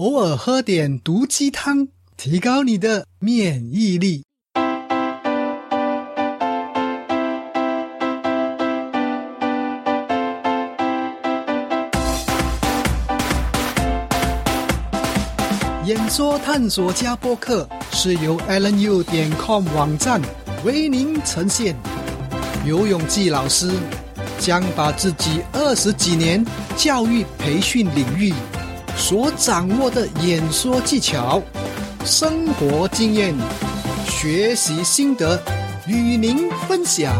偶尔喝点毒鸡汤，提高你的免疫力。演说探索家播客是由 AlanU 点 com 网站为您呈现。游泳季老师将把自己二十几年教育培训领域所掌握的演说技巧、生活经验、学习心得与您分享。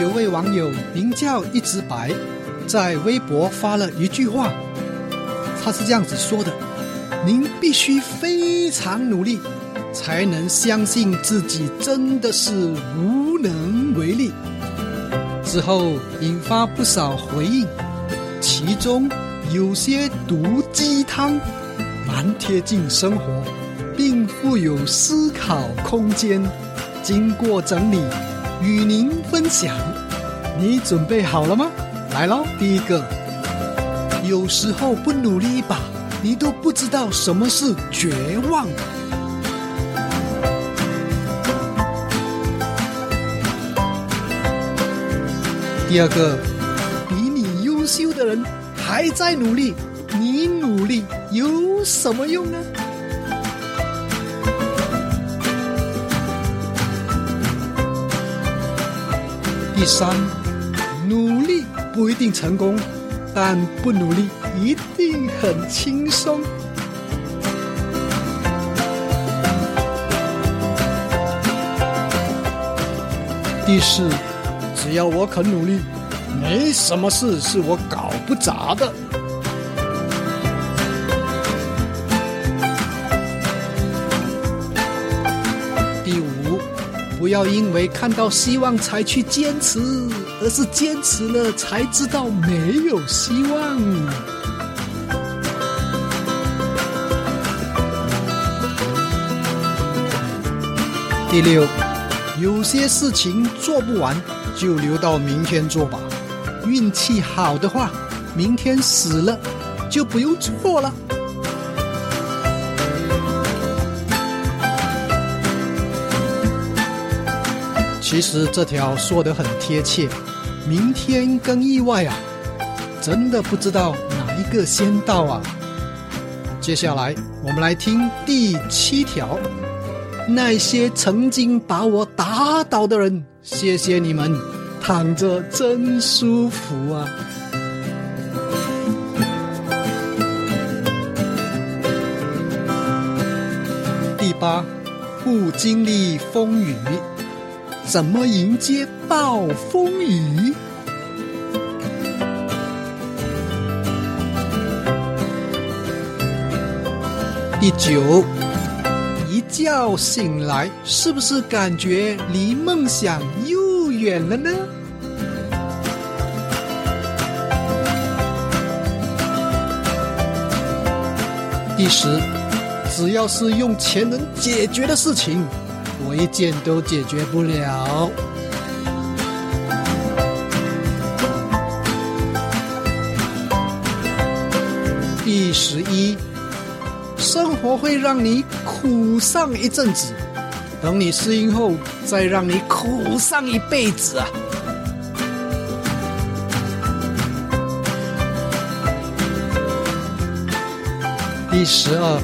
有位网友名叫一直白，在微博发了一句话，他是这样子说的：“您必须非常努力，才能相信自己真的是无能为力。”之后引发不少回应，其中有些毒鸡汤，蛮贴近生活，并富有思考空间。经过整理，与您分享。你准备好了吗？来喽！第一个，有时候不努力一把，你都不知道什么是绝望。第二个，比你优秀的人还在努力，你努力有什么用呢？第三，努力不一定成功，但不努力一定很轻松。第四，只要我肯努力，没什么事是我搞不砸的。第五，不要因为看到希望才去坚持，而是坚持了才知道没有希望。第六，有些事情做不完，就留到明天做吧。运气好的话，明天死了就不用做了。其实这条说得很贴切，明天跟意外啊，真的不知道哪一个先到啊。接下来我们来听第七条，那些曾经把我打倒的人，谢谢你们，躺着真舒服啊。第八，不经历风雨。怎么迎接暴风雨？第九，觉醒来，是不是感觉离梦想又远了呢？第十，只要是用钱能解决的事情。我一件都解决不了。第十一，生活会让你苦上一阵子，等你适应后，再让你苦上一辈子啊！第十二，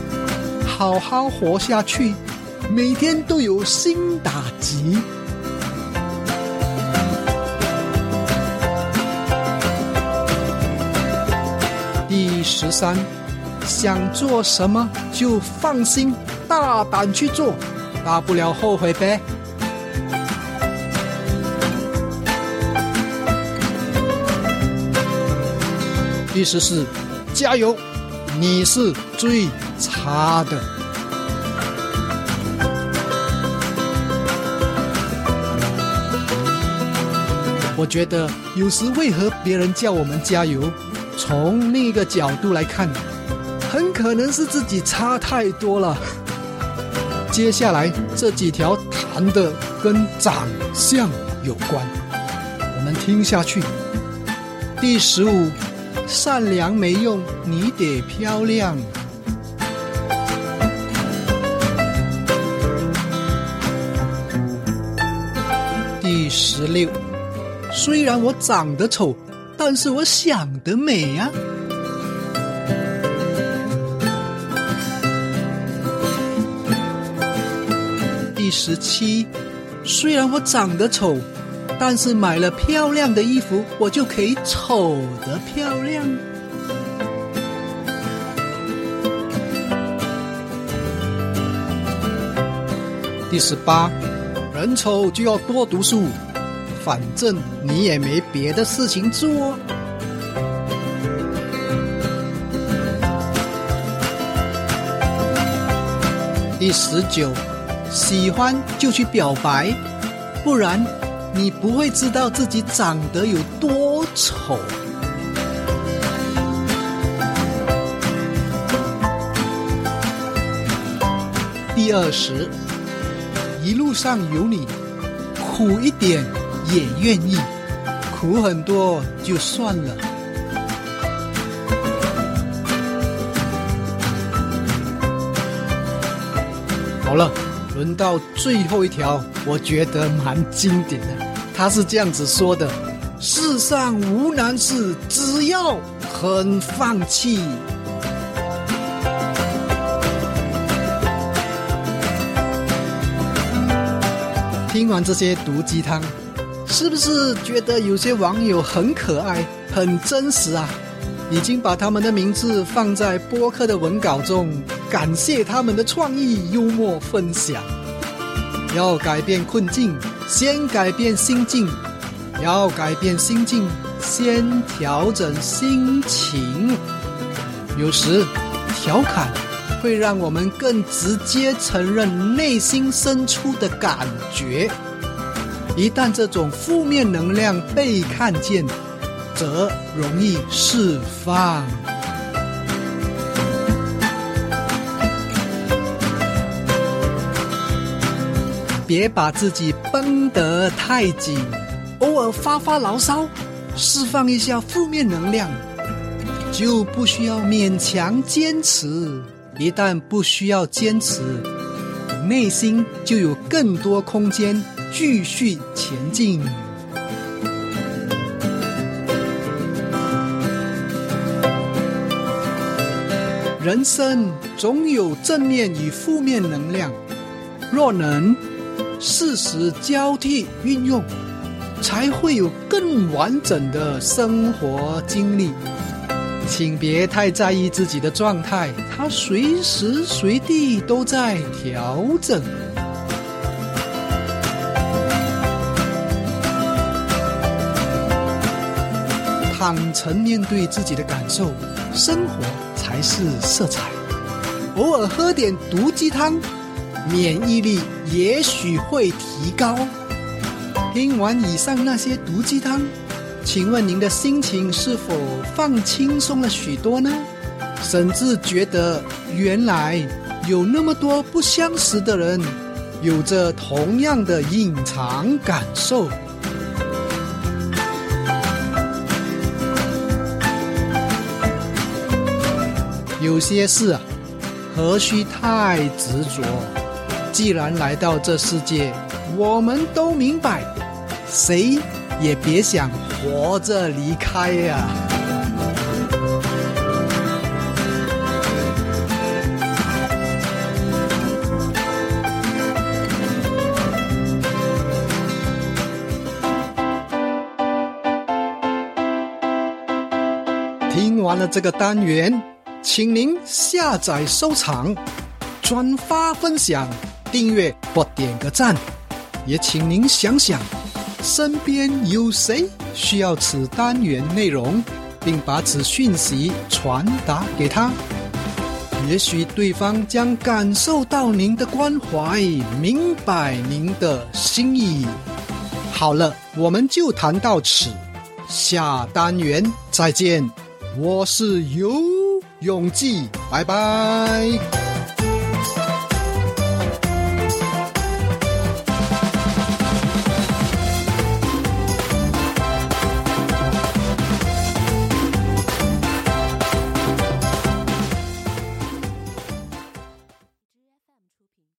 好好活下去。每天都有新打击。第十三，想做什么就放心大胆去做，大不了后悔呗。第十四，加油，你是最差的。我觉得有时为何别人叫我们加油，从另一个角度来看，很可能是自己差太多了。接下来这几条谈的跟长相有关，我们听下去。第十五，善良没用，你得漂亮。第十六，虽然我长得丑，但是我想得美呀。第十七，虽然我长得丑，但是买了漂亮的衣服，我就可以丑得漂亮。第十八，人丑就要多读书，反正你也没别的事情做。第十九。喜欢就去表白，不然你不会知道自己长得有多丑。第二十，一路上有你，苦一点也愿意，苦很多就算了。好了。轮到最后一条，我觉得蛮经典的。他是这样子说的：“世上无难事，只要肯放弃。”听完这些毒鸡汤，是不是觉得有些网友很可爱、很真实啊？已经把他们的名字放在播客的文稿中。感谢他们的创意、幽默分享。要改变困境，先改变心境；要改变心境，先调整心情。有时，调侃会让我们更直接承认内心深处的感觉。一旦这种负面能量被看见，则容易释放。别把自己绷得太紧，偶尔发发牢骚，释放一下负面能量，就不需要勉强坚持。一旦不需要坚持，内心就有更多空间继续前进。人生总有正面与负面能量，若能。适时交替运用，才会有更完整的生活经历。请别太在意自己的状态，它随时随地都在调整。坦诚面对自己的感受，生活才是色彩。偶尔喝点毒鸡汤。免疫力也许会提高。听完以上那些毒鸡汤，请问您的心情是否放轻松了许多呢？甚至觉得原来有那么多不相识的人，有着同样的隐藏感受。有些事啊，何须太执着？既然来到这世界，我们都明白，谁也别想活着离开呀。听完了这个单元，请您下载收藏、转发分享。订阅或点个赞，也请您想想，身边有谁需要此单元内容，并把此讯息传达给他，也许对方将感受到您的关怀，明白您的心意。好了，我们就谈到此，下单元再见。我是游永记，拜拜。